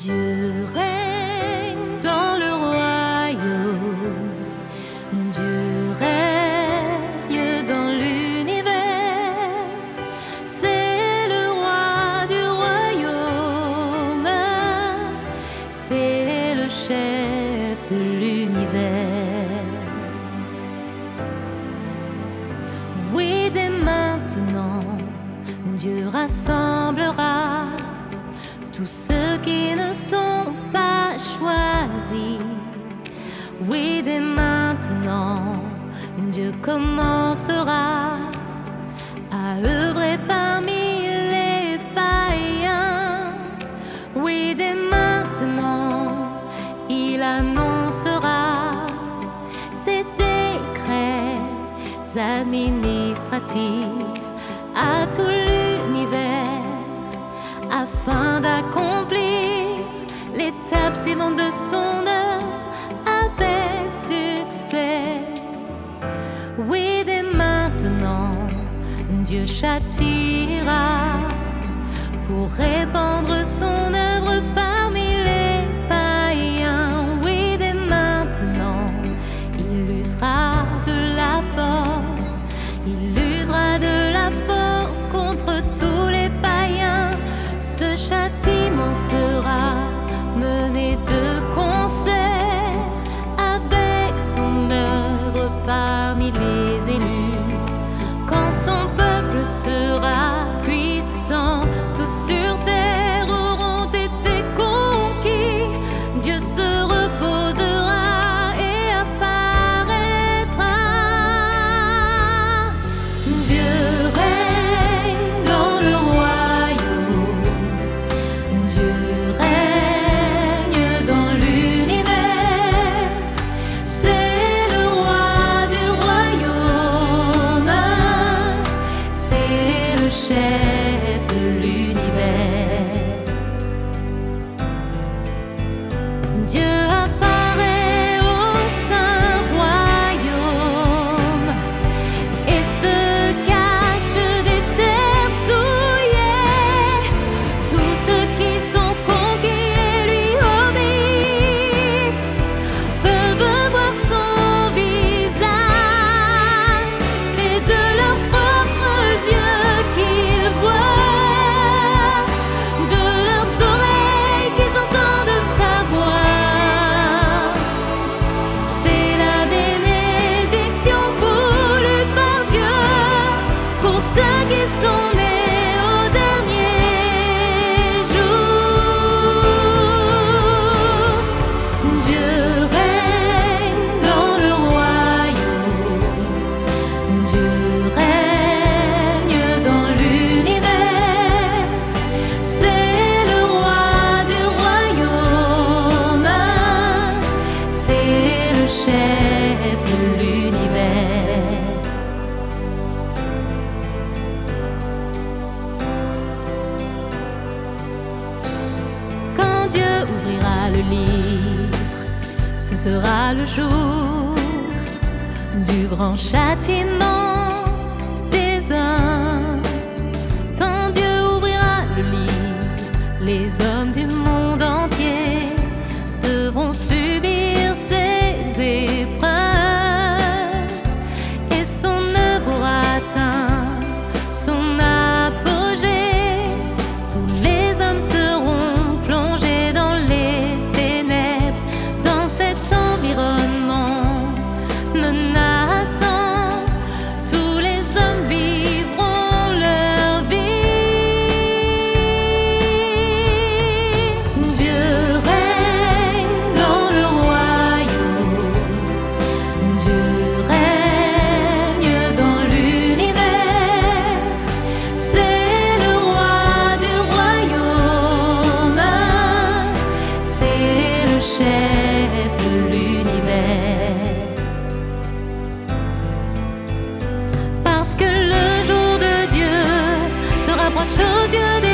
Dieu règne dans le royaume. Dieu règne dans l'univers. C'est le roi du royaume. C'est le chef de l'univers. Commencera à œuvrer parmi les païens. Oui, dès maintenant, il annoncera ses décrets administratifs à tout l'univers afin d'accomplir l'étape suivante de son Dieu châtira pour répandre son œuvre parmi les païens. Oui, dès maintenant, il usera de la force, il usera de la force contre tous les païens. Ce châtiment sera mené de concert avec son œuvre parmi les C'est chef de l'univers. Quand Dieu ouvrira le livre, ce sera le jour du grand châtiment Parce que le jour